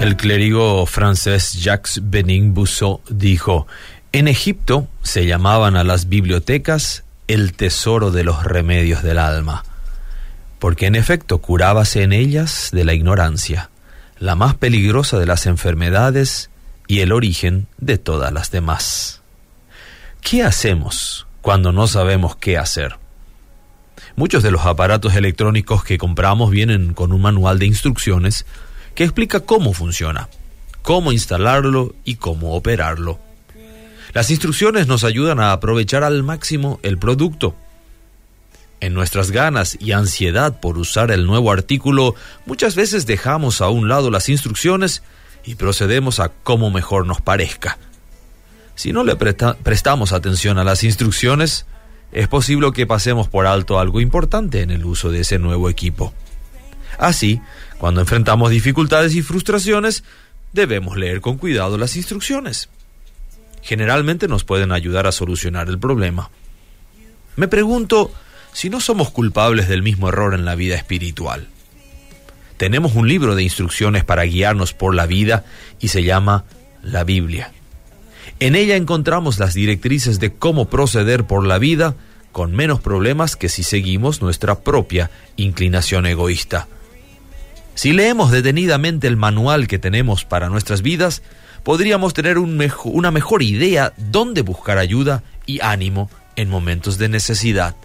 El clérigo francés Jacques Benin Bousseau dijo, en Egipto se llamaban a las bibliotecas el tesoro de los remedios del alma, porque en efecto curábase en ellas de la ignorancia, la más peligrosa de las enfermedades y el origen de todas las demás. ¿Qué hacemos cuando no sabemos qué hacer? Muchos de los aparatos electrónicos que compramos vienen con un manual de instrucciones que explica cómo funciona, cómo instalarlo y cómo operarlo. Las instrucciones nos ayudan a aprovechar al máximo el producto. En nuestras ganas y ansiedad por usar el nuevo artículo, muchas veces dejamos a un lado las instrucciones y procedemos a como mejor nos parezca. Si no le prestamos atención a las instrucciones, es posible que pasemos por alto algo importante en el uso de ese nuevo equipo. Así, cuando enfrentamos dificultades y frustraciones, debemos leer con cuidado las instrucciones. Generalmente nos pueden ayudar a solucionar el problema. Me pregunto si no somos culpables del mismo error en la vida espiritual. Tenemos un libro de instrucciones para guiarnos por la vida y se llama la Biblia. En ella encontramos las directrices de cómo proceder por la vida con menos problemas que si seguimos nuestra propia inclinación egoísta. Si leemos detenidamente el manual que tenemos para nuestras vidas, podríamos tener una mejor idea dónde buscar ayuda y ánimo en momentos de necesidad.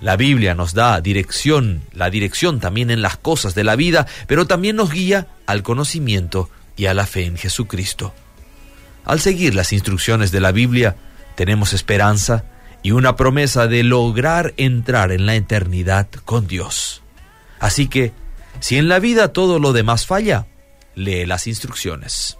La Biblia nos da dirección, la dirección también en las cosas de la vida, pero también nos guía al conocimiento y a la fe en Jesucristo. Al seguir las instrucciones de la Biblia, tenemos esperanza y una promesa de lograr entrar en la eternidad con Dios. Así que, si en la vida todo lo demás falla, lee las instrucciones.